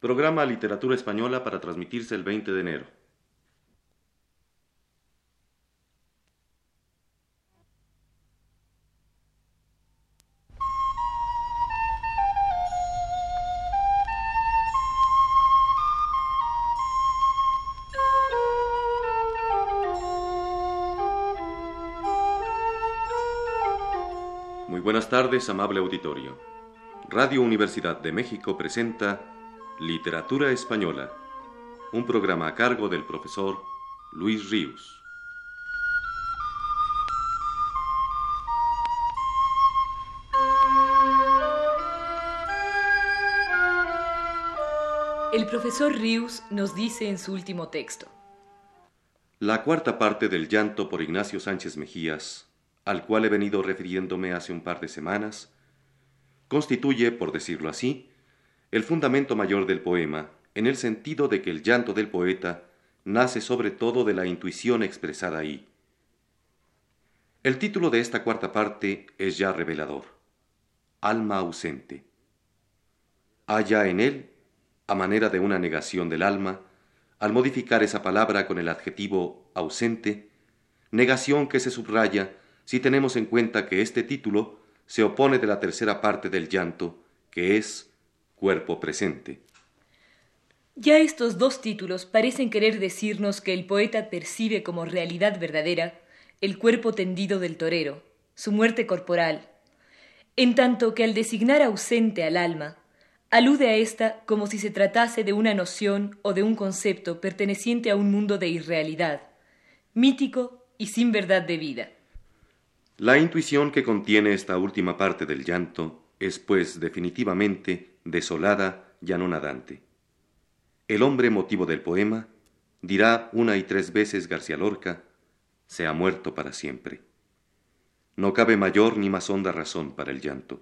Programa Literatura Española para transmitirse el 20 de enero. Muy buenas tardes, amable auditorio. Radio Universidad de México presenta Literatura Española, un programa a cargo del profesor Luis Ríos. El profesor Ríos nos dice en su último texto. La cuarta parte del llanto por Ignacio Sánchez Mejías, al cual he venido refiriéndome hace un par de semanas, constituye, por decirlo así, el fundamento mayor del poema, en el sentido de que el llanto del poeta nace sobre todo de la intuición expresada ahí. El título de esta cuarta parte es ya revelador. Alma ausente. Haya en él, a manera de una negación del alma, al modificar esa palabra con el adjetivo ausente, negación que se subraya si tenemos en cuenta que este título se opone de la tercera parte del llanto, que es cuerpo presente. Ya estos dos títulos parecen querer decirnos que el poeta percibe como realidad verdadera el cuerpo tendido del torero, su muerte corporal, en tanto que al designar ausente al alma, alude a ésta como si se tratase de una noción o de un concepto perteneciente a un mundo de irrealidad, mítico y sin verdad de vida. La intuición que contiene esta última parte del llanto es, pues, definitivamente desolada y anonadante. El hombre motivo del poema dirá una y tres veces García Lorca, se ha muerto para siempre. No cabe mayor ni más honda razón para el llanto.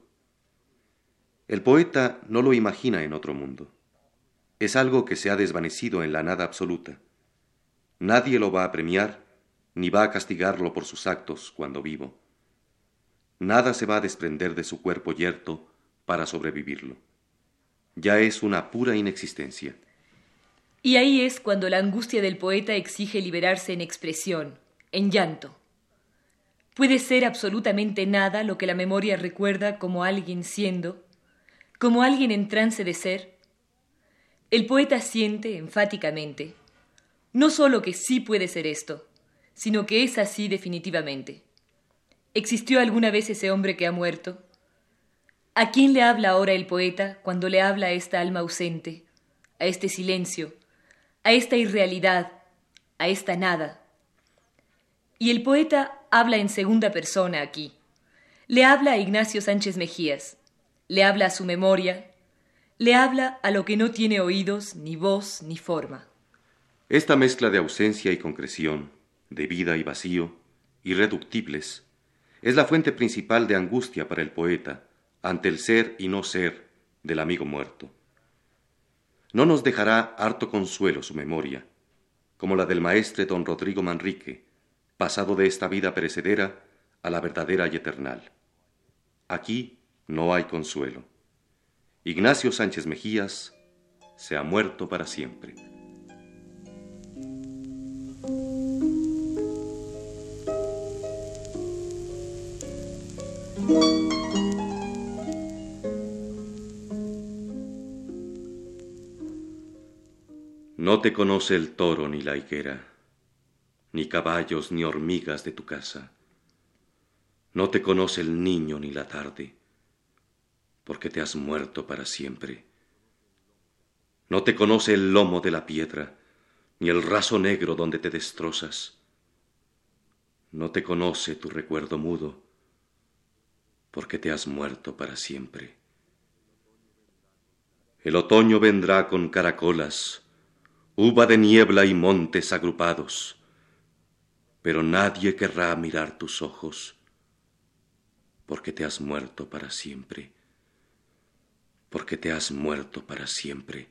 El poeta no lo imagina en otro mundo. Es algo que se ha desvanecido en la nada absoluta. Nadie lo va a premiar ni va a castigarlo por sus actos cuando vivo. Nada se va a desprender de su cuerpo yerto para sobrevivirlo ya es una pura inexistencia. Y ahí es cuando la angustia del poeta exige liberarse en expresión, en llanto. Puede ser absolutamente nada lo que la memoria recuerda como alguien siendo, como alguien en trance de ser. El poeta siente enfáticamente, no sólo que sí puede ser esto, sino que es así definitivamente. ¿Existió alguna vez ese hombre que ha muerto? ¿A quién le habla ahora el poeta cuando le habla a esta alma ausente, a este silencio, a esta irrealidad, a esta nada? Y el poeta habla en segunda persona aquí. Le habla a Ignacio Sánchez Mejías, le habla a su memoria, le habla a lo que no tiene oídos, ni voz, ni forma. Esta mezcla de ausencia y concreción, de vida y vacío, irreductibles, es la fuente principal de angustia para el poeta, ante el ser y no ser del amigo muerto. No nos dejará harto consuelo su memoria, como la del maestre don Rodrigo Manrique, pasado de esta vida perecedera a la verdadera y eternal. Aquí no hay consuelo. Ignacio Sánchez Mejías se ha muerto para siempre. No te conoce el toro ni la higuera, ni caballos ni hormigas de tu casa. No te conoce el niño ni la tarde, porque te has muerto para siempre. No te conoce el lomo de la piedra, ni el raso negro donde te destrozas. No te conoce tu recuerdo mudo, porque te has muerto para siempre. El otoño vendrá con caracolas, uva de niebla y montes agrupados, pero nadie querrá mirar tus ojos, porque te has muerto para siempre, porque te has muerto para siempre,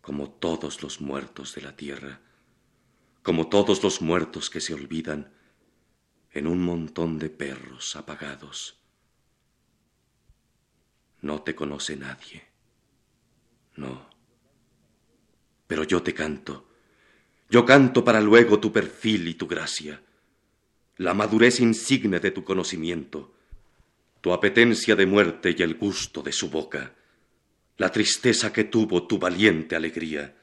como todos los muertos de la tierra, como todos los muertos que se olvidan en un montón de perros apagados. No te conoce nadie, No. Pero yo te canto. Yo canto para luego tu perfil y tu gracia, la madurez insigne de tu conocimiento, tu apetencia de muerte y el gusto de su boca, la tristeza que tuvo tu valiente alegría.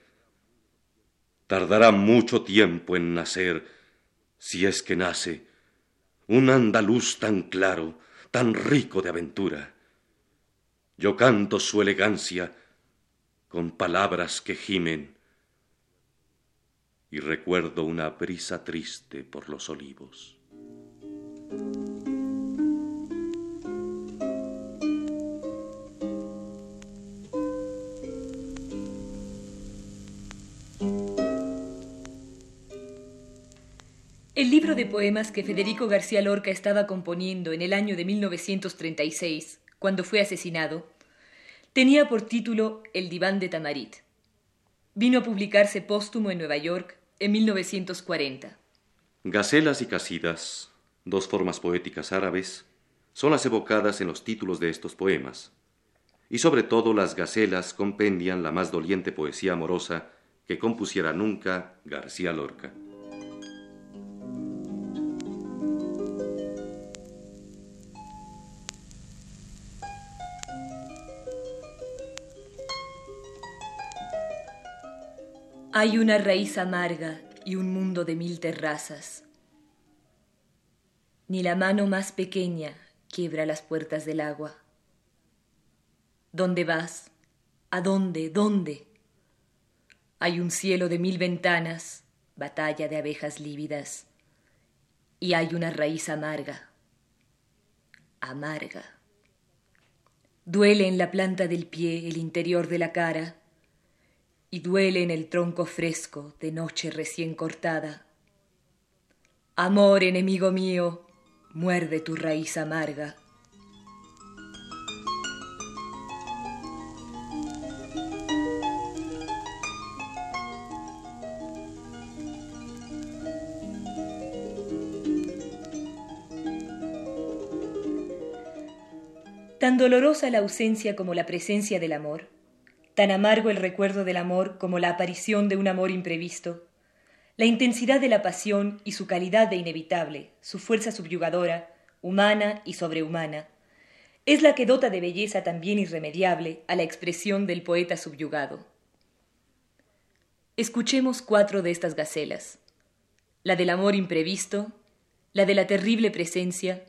Tardará mucho tiempo en nacer, si es que nace, un andaluz tan claro, tan rico de aventura. Yo canto su elegancia con palabras que gimen y recuerdo una brisa triste por los olivos. El libro de poemas que Federico García Lorca estaba componiendo en el año de 1936, cuando fue asesinado, tenía por título El diván de Tamarit. Vino a publicarse póstumo en Nueva York en 1940. Gacelas y casidas, dos formas poéticas árabes, son las evocadas en los títulos de estos poemas. Y sobre todo las gacelas compendian la más doliente poesía amorosa que compusiera nunca García Lorca. Hay una raíz amarga y un mundo de mil terrazas. Ni la mano más pequeña quiebra las puertas del agua. ¿Dónde vas? ¿A dónde? ¿Dónde? Hay un cielo de mil ventanas, batalla de abejas lívidas, y hay una raíz amarga, amarga. Duele en la planta del pie el interior de la cara, y duele en el tronco fresco de noche recién cortada. Amor, enemigo mío, muerde tu raíz amarga. Tan dolorosa la ausencia como la presencia del amor, tan amargo el recuerdo del amor como la aparición de un amor imprevisto, la intensidad de la pasión y su calidad de inevitable, su fuerza subyugadora, humana y sobrehumana, es la que dota de belleza también irremediable a la expresión del poeta subyugado. Escuchemos cuatro de estas gacelas, la del amor imprevisto, la de la terrible presencia,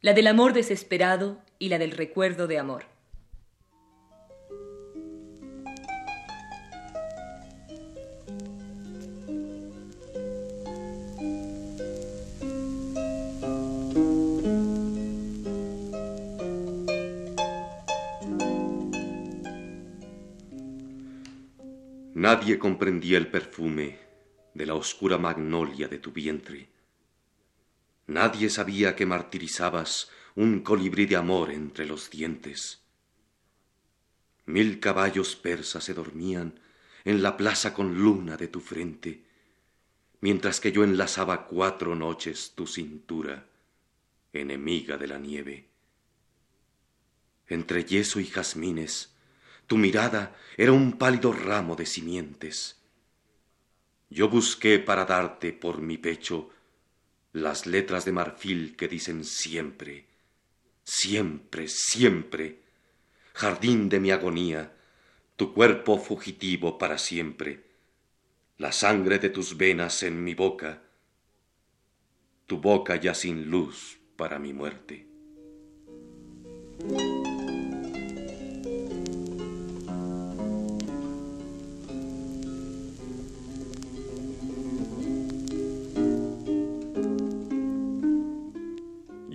la del amor desesperado y la del recuerdo de amor. Nadie comprendía el perfume de la oscura magnolia de tu vientre. Nadie sabía que martirizabas un colibrí de amor entre los dientes. Mil caballos persas se dormían en la plaza con luna de tu frente, mientras que yo enlazaba cuatro noches tu cintura, enemiga de la nieve. Entre yeso y jazmines, tu mirada era un pálido ramo de simientes. Yo busqué para darte por mi pecho las letras de marfil que dicen siempre, siempre, siempre, jardín de mi agonía, tu cuerpo fugitivo para siempre, la sangre de tus venas en mi boca, tu boca ya sin luz para mi muerte.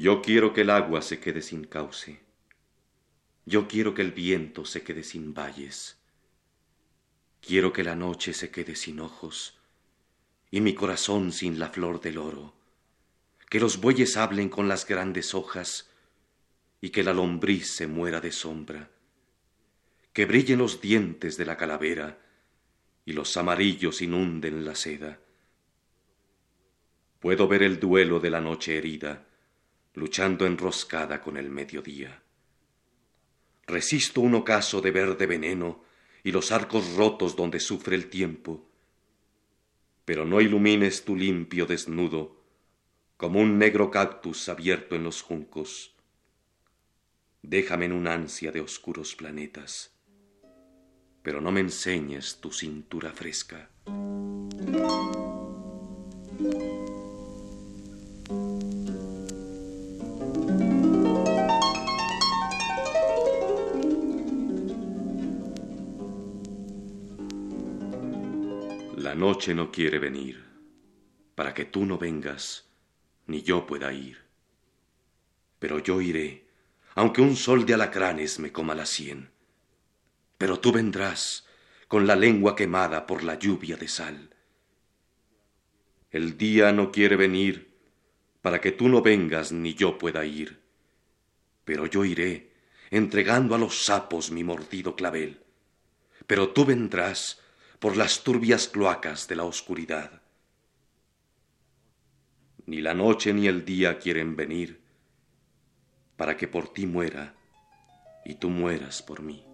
Yo quiero que el agua se quede sin cauce. Yo quiero que el viento se quede sin valles. Quiero que la noche se quede sin ojos y mi corazón sin la flor del oro. Que los bueyes hablen con las grandes hojas y que la lombriz se muera de sombra. Que brillen los dientes de la calavera y los amarillos inunden la seda. Puedo ver el duelo de la noche herida luchando enroscada con el mediodía. Resisto un ocaso de verde veneno y los arcos rotos donde sufre el tiempo. Pero no ilumines tu limpio desnudo como un negro cactus abierto en los juncos. Déjame en un ansia de oscuros planetas, pero no me enseñes tu cintura fresca. La noche no quiere venir, para que tú no vengas, ni yo pueda ir. Pero yo iré, aunque un sol de alacranes me coma la sien. Pero tú vendrás, con la lengua quemada por la lluvia de sal. El día no quiere venir, para que tú no vengas ni yo pueda ir. Pero yo iré, entregando a los sapos mi mordido clavel. Pero tú vendrás, por las turbias cloacas de la oscuridad. Ni la noche ni el día quieren venir para que por ti muera y tú mueras por mí.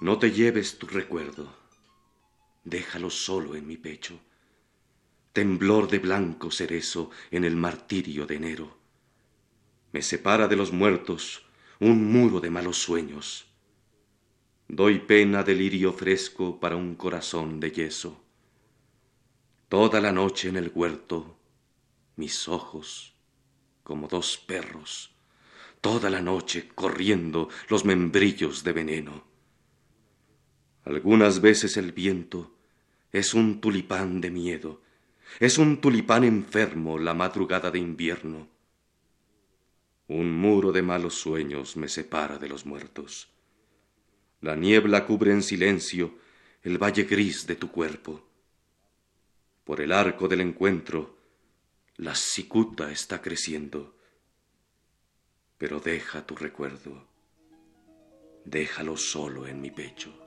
No te lleves tu recuerdo déjalo solo en mi pecho. Temblor de blanco cerezo en el martirio de enero. Me separa de los muertos un muro de malos sueños. Doy pena de lirio fresco para un corazón de yeso. Toda la noche en el huerto, mis ojos, como dos perros, toda la noche corriendo los membrillos de veneno. Algunas veces el viento es un tulipán de miedo, es un tulipán enfermo la madrugada de invierno. Un muro de malos sueños me separa de los muertos. La niebla cubre en silencio el valle gris de tu cuerpo. Por el arco del encuentro, la cicuta está creciendo. Pero deja tu recuerdo, déjalo solo en mi pecho.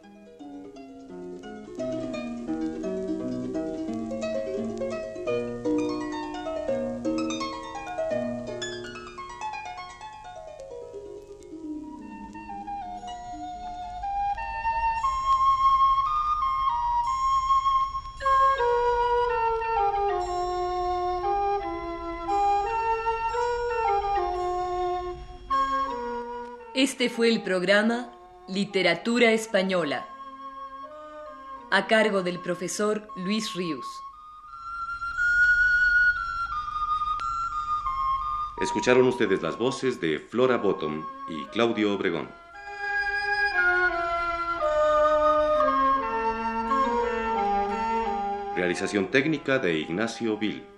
Este fue el programa Literatura Española, a cargo del profesor Luis Ríos. Escucharon ustedes las voces de Flora Bottom y Claudio Obregón. Realización técnica de Ignacio Vil.